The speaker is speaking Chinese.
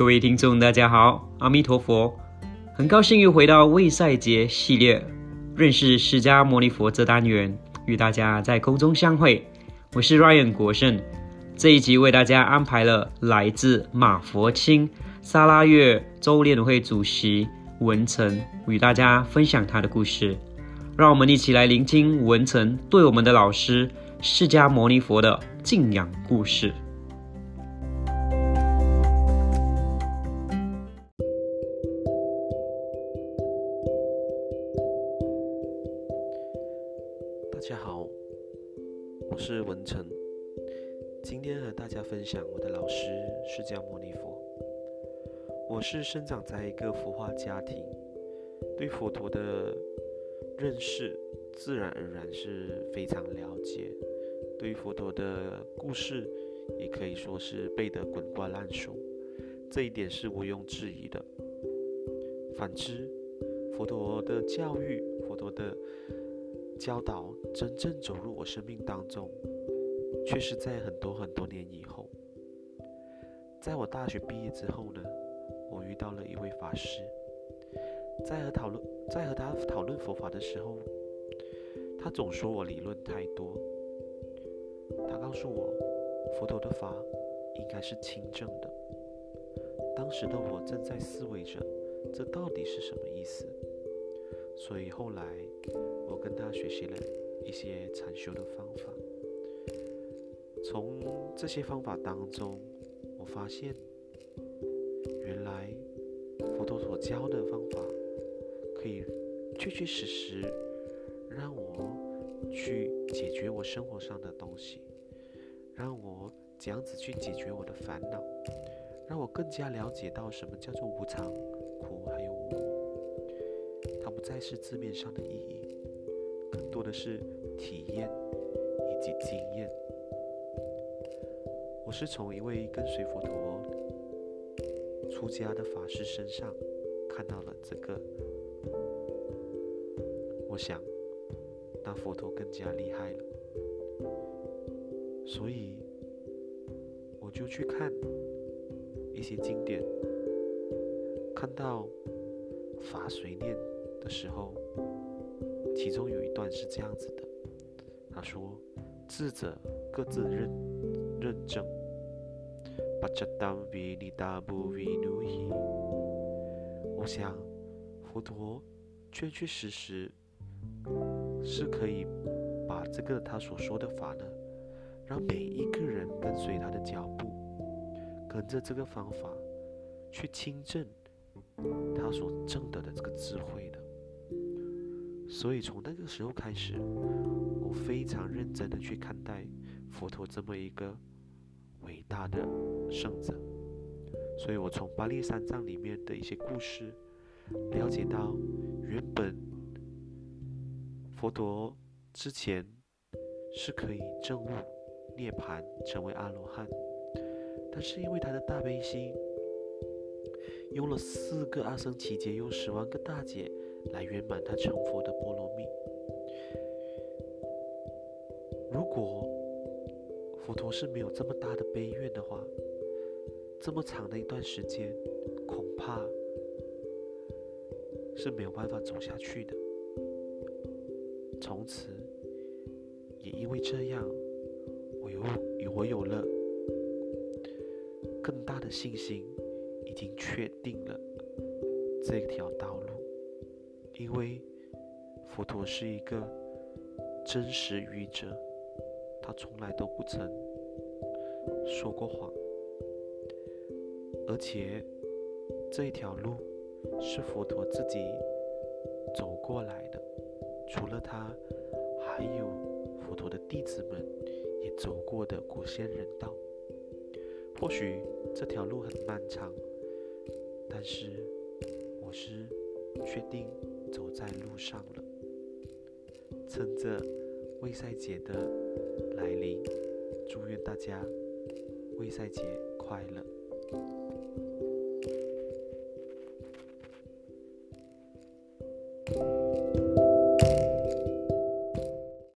各位听众，大家好，阿弥陀佛，很高兴又回到未赛节系列认识释迦牟尼佛这单元，与大家在空中相会。我是 Ryan 国胜，这一集为大家安排了来自马佛清沙拉月周联会主席文成与大家分享他的故事。让我们一起来聆听文成对我们的老师释迦牟尼佛的敬仰故事。大家好，我是文成，今天和大家分享我的老师释迦牟尼佛。我是生长在一个佛化家庭，对佛陀的认识自然而然是非常了解，对佛陀的故事也可以说是背得滚瓜烂熟，这一点是毋庸置疑的。反之，佛陀的教育，佛陀的教导真正走入我生命当中，却是在很多很多年以后。在我大学毕业之后呢，我遇到了一位法师，在和讨论在和他讨论佛法的时候，他总说我理论太多。他告诉我，佛陀的法应该是清正的。当时的我正在思维着，这到底是什么意思？所以后来。我跟他学习了一些禅修的方法，从这些方法当中，我发现原来佛陀所教的方法可以确确实实让我去解决我生活上的东西，让我这样子去解决我的烦恼，让我更加了解到什么叫做无常、苦还有，不再是字面上的意义。更多的是体验以及经验。我是从一位跟随佛陀出家的法师身上看到了这个。我想，那佛陀更加厉害了，所以我就去看一些经典，看到法随念的时候。其中有一段是这样子的，他说：“智者各自认认证。”我想，佛陀确确实实是可以把这个他所说的法呢，让每一个人跟随他的脚步，跟着这个方法去亲证他所证得的这个智慧的。所以从那个时候开始，我非常认真的去看待佛陀这么一个伟大的圣者。所以我从巴利三藏里面的一些故事，了解到原本佛陀之前是可以证悟涅槃成为阿罗汉，但是因为他的大悲心，用了四个阿僧祇劫，用十万个大劫。来圆满他成佛的波罗蜜。如果佛陀是没有这么大的悲愿的话，这么长的一段时间，恐怕是没有办法走下去的。从此，也因为这样，我有我有了更大的信心，已经确定了这条道路。因为佛陀是一个真实语者，他从来都不曾说过谎，而且这一条路是佛陀自己走过来的，除了他，还有佛陀的弟子们也走过的古仙人道。或许这条路很漫长，但是我是确定。走在路上了，趁着魏赛节的来临，祝愿大家魏赛节快乐。